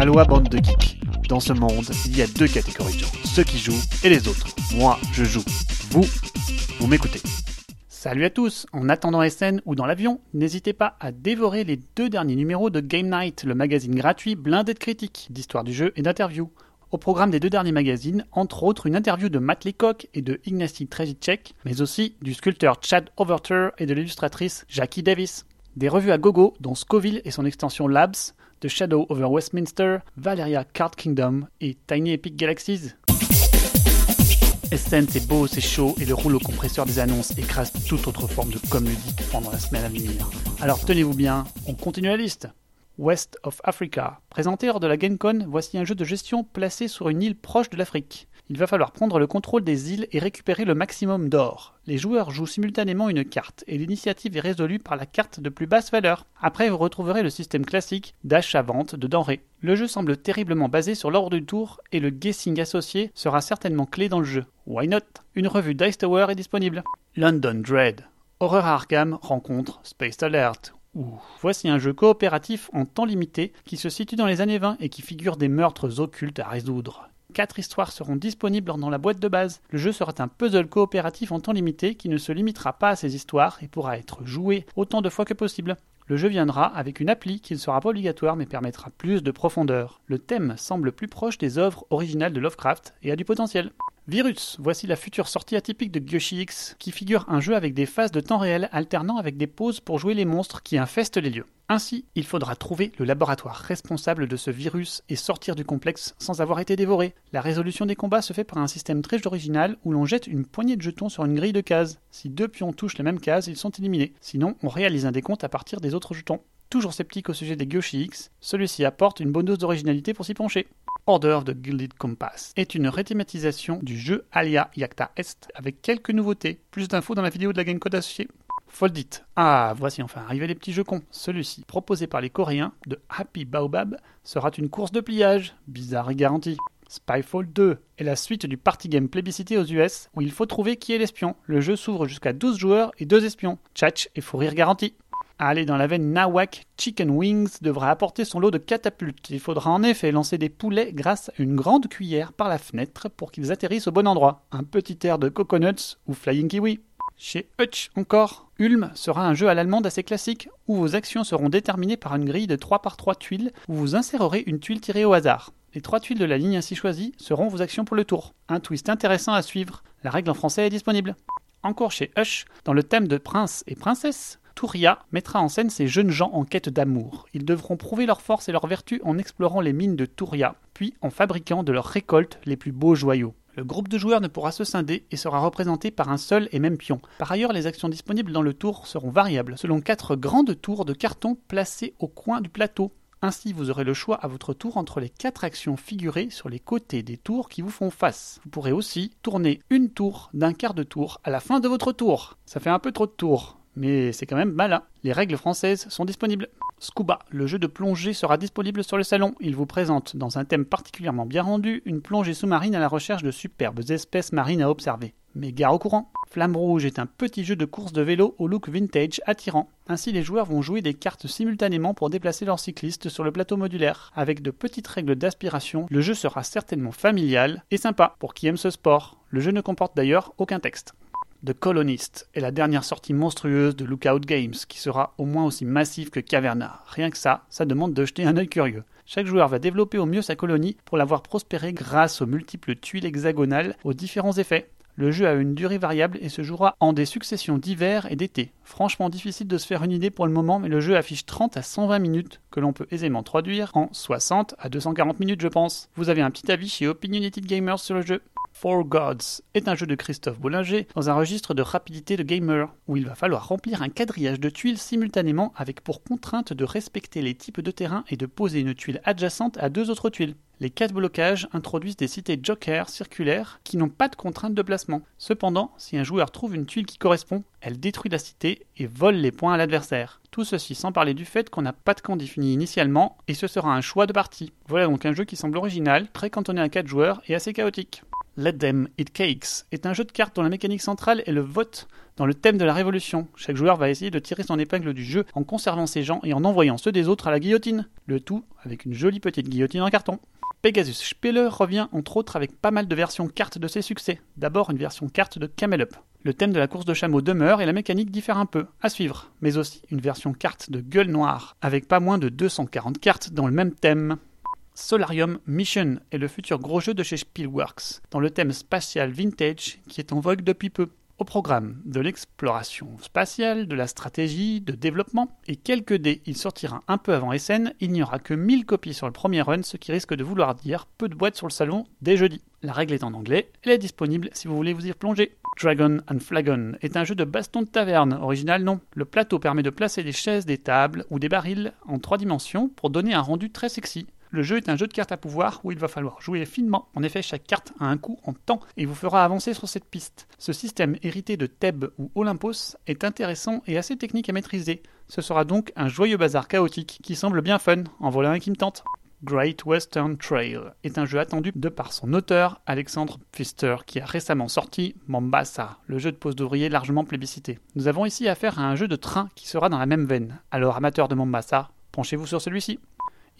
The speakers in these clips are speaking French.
Aloha bande de geeks. Dans ce monde, il y a deux catégories de gens, ceux qui jouent et les autres. Moi, je joue. Vous, vous m'écoutez. Salut à tous En attendant SN ou dans l'avion, n'hésitez pas à dévorer les deux derniers numéros de Game Night, le magazine gratuit blindé de critiques, d'histoire du jeu et d'interviews. Au programme des deux derniers magazines, entre autres une interview de Matt Leacock et de Ignacy Trejicek, mais aussi du sculpteur Chad Overter et de l'illustratrice Jackie Davis. Des revues à gogo, dont Scoville et son extension Labs, The Shadow over Westminster, Valeria Card Kingdom et Tiny Epic Galaxies. SN c'est beau, c'est chaud et le rouleau compresseur des annonces écrase toute autre forme de com ludique pendant la semaine à venir. Alors tenez-vous bien, on continue la liste. West of Africa. Présenté hors de la GameCon, voici un jeu de gestion placé sur une île proche de l'Afrique. Il va falloir prendre le contrôle des îles et récupérer le maximum d'or. Les joueurs jouent simultanément une carte et l'initiative est résolue par la carte de plus basse valeur. Après, vous retrouverez le système classique d'achat-vente de denrées. Le jeu semble terriblement basé sur l'ordre du tour et le guessing associé sera certainement clé dans le jeu. Why not? Une revue Dice Tower est disponible. London Dread. Horreur Arkham rencontre Space Alert Voici un jeu coopératif en temps limité qui se situe dans les années 20 et qui figure des meurtres occultes à résoudre. Quatre histoires seront disponibles dans la boîte de base. Le jeu sera un puzzle coopératif en temps limité qui ne se limitera pas à ces histoires et pourra être joué autant de fois que possible. Le jeu viendra avec une appli qui ne sera pas obligatoire mais permettra plus de profondeur. Le thème semble plus proche des œuvres originales de Lovecraft et a du potentiel. Virus, voici la future sortie atypique de Gyoshi X, qui figure un jeu avec des phases de temps réel alternant avec des pauses pour jouer les monstres qui infestent les lieux. Ainsi, il faudra trouver le laboratoire responsable de ce virus et sortir du complexe sans avoir été dévoré. La résolution des combats se fait par un système très original où l'on jette une poignée de jetons sur une grille de cases. Si deux pions touchent la même case, ils sont éliminés. Sinon, on réalise un décompte à partir des autres jetons. Toujours sceptique au sujet des Gyoshi X, celui-ci apporte une bonne dose d'originalité pour s'y pencher. Order of the Gilded Compass est une réthématisation du jeu Alia Yakta Est avec quelques nouveautés. Plus d'infos dans la vidéo de la GameCode associée. Foldit. Ah, voici enfin arrivé les petits jeux cons. Celui-ci, proposé par les Coréens de Happy Baobab, sera une course de pliage, bizarre et garantie. Spyfall 2 est la suite du party game plébiscité aux US où il faut trouver qui est l'espion. Le jeu s'ouvre jusqu'à 12 joueurs et 2 espions. Tchatch et fou rire garanti aller dans la veine Nawak, Chicken Wings devra apporter son lot de catapultes. Il faudra en effet lancer des poulets grâce à une grande cuillère par la fenêtre pour qu'ils atterrissent au bon endroit. Un petit air de Coconuts ou Flying Kiwi. Chez Hutch encore, Ulm sera un jeu à l'allemande assez classique où vos actions seront déterminées par une grille de 3 par 3 tuiles où vous insérerez une tuile tirée au hasard. Les trois tuiles de la ligne ainsi choisie seront vos actions pour le tour. Un twist intéressant à suivre. La règle en français est disponible. Encore chez Hush, dans le thème de prince et princesse, Touria mettra en scène ces jeunes gens en quête d'amour. Ils devront prouver leur force et leur vertu en explorant les mines de Touria, puis en fabriquant de leur récolte les plus beaux joyaux. Le groupe de joueurs ne pourra se scinder et sera représenté par un seul et même pion. Par ailleurs, les actions disponibles dans le tour seront variables, selon quatre grandes tours de carton placées au coin du plateau. Ainsi, vous aurez le choix à votre tour entre les quatre actions figurées sur les côtés des tours qui vous font face. Vous pourrez aussi tourner une tour d'un quart de tour à la fin de votre tour. Ça fait un peu trop de tours mais c'est quand même malin. Les règles françaises sont disponibles. Scuba, le jeu de plongée sera disponible sur le salon. Il vous présente, dans un thème particulièrement bien rendu, une plongée sous-marine à la recherche de superbes espèces marines à observer. Mais gare au courant Flamme Rouge est un petit jeu de course de vélo au look vintage attirant. Ainsi, les joueurs vont jouer des cartes simultanément pour déplacer leurs cyclistes sur le plateau modulaire. Avec de petites règles d'aspiration, le jeu sera certainement familial et sympa pour qui aime ce sport. Le jeu ne comporte d'ailleurs aucun texte. The Colonist est la dernière sortie monstrueuse de Lookout Games, qui sera au moins aussi massive que Caverna. Rien que ça, ça demande de jeter un œil curieux. Chaque joueur va développer au mieux sa colonie pour la voir prospérer grâce aux multiples tuiles hexagonales aux différents effets. Le jeu a une durée variable et se jouera en des successions d'hiver et d'été. Franchement difficile de se faire une idée pour le moment, mais le jeu affiche 30 à 120 minutes que l'on peut aisément traduire en 60 à 240 minutes je pense. Vous avez un petit avis chez Opinionated Gamers sur le jeu? Four Gods est un jeu de Christophe Bollinger dans un registre de rapidité de gamer, où il va falloir remplir un quadrillage de tuiles simultanément avec pour contrainte de respecter les types de terrain et de poser une tuile adjacente à deux autres tuiles. Les quatre blocages introduisent des cités joker circulaires qui n'ont pas de contrainte de placement. Cependant, si un joueur trouve une tuile qui correspond, elle détruit la cité et vole les points à l'adversaire. Tout ceci sans parler du fait qu'on n'a pas de camp défini initialement et ce sera un choix de partie. Voilà donc un jeu qui semble original, très cantonné à 4 joueurs et assez chaotique. Let Them Eat Cakes est un jeu de cartes dont la mécanique centrale est le vote dans le thème de la révolution. Chaque joueur va essayer de tirer son épingle du jeu en conservant ses gens et en envoyant ceux des autres à la guillotine. Le tout avec une jolie petite guillotine en carton. Pegasus Spieler revient entre autres avec pas mal de versions cartes de ses succès. D'abord une version carte de Camel Up. Le thème de la course de chameau demeure et la mécanique diffère un peu, à suivre, mais aussi une version carte de Gueule Noire, avec pas moins de 240 cartes dans le même thème. Solarium Mission est le futur gros jeu de chez Spielworks, dans le thème spatial vintage qui est en vogue depuis peu. Au programme de l'exploration spatiale, de la stratégie, de développement, et quelques dés, il sortira un peu avant SN, il n'y aura que 1000 copies sur le premier run, ce qui risque de vouloir dire peu de boîtes sur le salon dès jeudi. La règle est en anglais, elle est disponible si vous voulez vous y plonger. Dragon and Flagon est un jeu de baston de taverne, original non. Le plateau permet de placer des chaises, des tables ou des barils en trois dimensions pour donner un rendu très sexy. Le jeu est un jeu de cartes à pouvoir où il va falloir jouer finement. En effet, chaque carte a un coût en temps et vous fera avancer sur cette piste. Ce système hérité de Thèbes ou Olympos est intéressant et assez technique à maîtriser. Ce sera donc un joyeux bazar chaotique qui semble bien fun, en voilà un qui me tente. Great Western Trail est un jeu attendu de par son auteur, Alexandre Pfister, qui a récemment sorti Mombasa, le jeu de pose d'ouvrier largement plébiscité. Nous avons ici affaire à un jeu de train qui sera dans la même veine. Alors, amateur de Mombasa, penchez-vous sur celui-ci.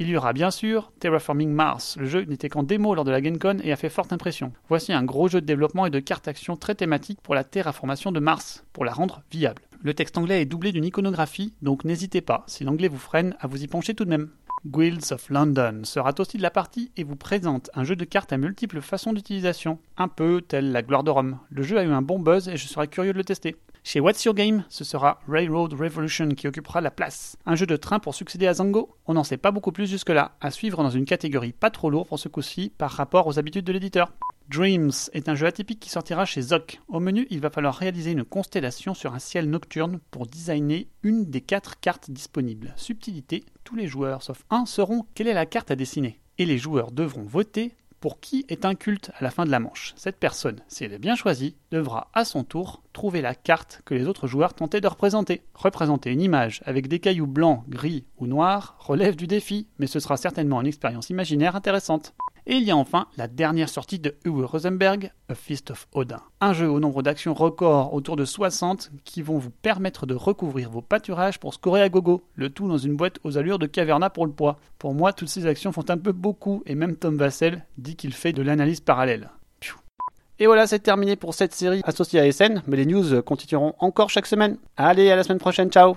Il y aura bien sûr Terraforming Mars. Le jeu n'était qu'en démo lors de la GameCon et a fait forte impression. Voici un gros jeu de développement et de cartes action très thématique pour la terraformation de Mars, pour la rendre viable. Le texte anglais est doublé d'une iconographie, donc n'hésitez pas, si l'anglais vous freine, à vous y pencher tout de même. Guilds of London sera aussi de la partie et vous présente un jeu de cartes à multiples façons d'utilisation, un peu tel la gloire de Rome. Le jeu a eu un bon buzz et je serais curieux de le tester. Chez What's Your Game, ce sera Railroad Revolution qui occupera la place. Un jeu de train pour succéder à Zango? On n'en sait pas beaucoup plus jusque-là, à suivre dans une catégorie pas trop lourde pour ce coup-ci par rapport aux habitudes de l'éditeur. Dreams est un jeu atypique qui sortira chez Zoc. Au menu, il va falloir réaliser une constellation sur un ciel nocturne pour designer une des quatre cartes disponibles. Subtilité, tous les joueurs sauf un sauront quelle est la carte à dessiner. Et les joueurs devront voter pour qui est un culte à la fin de la manche. Cette personne, si elle est bien choisie, devra à son tour trouver la carte que les autres joueurs tentaient de représenter. Représenter une image avec des cailloux blancs, gris ou noirs relève du défi, mais ce sera certainement une expérience imaginaire intéressante. Et il y a enfin la dernière sortie de Uwe Rosenberg, A Feast of Odin. Un jeu au nombre d'actions record autour de 60 qui vont vous permettre de recouvrir vos pâturages pour scorer à gogo, le tout dans une boîte aux allures de caverna pour le poids. Pour moi, toutes ces actions font un peu beaucoup et même Tom Vassell dit qu'il fait de l'analyse parallèle. Et voilà, c'est terminé pour cette série associée à SN, mais les news continueront encore chaque semaine. Allez, à la semaine prochaine, ciao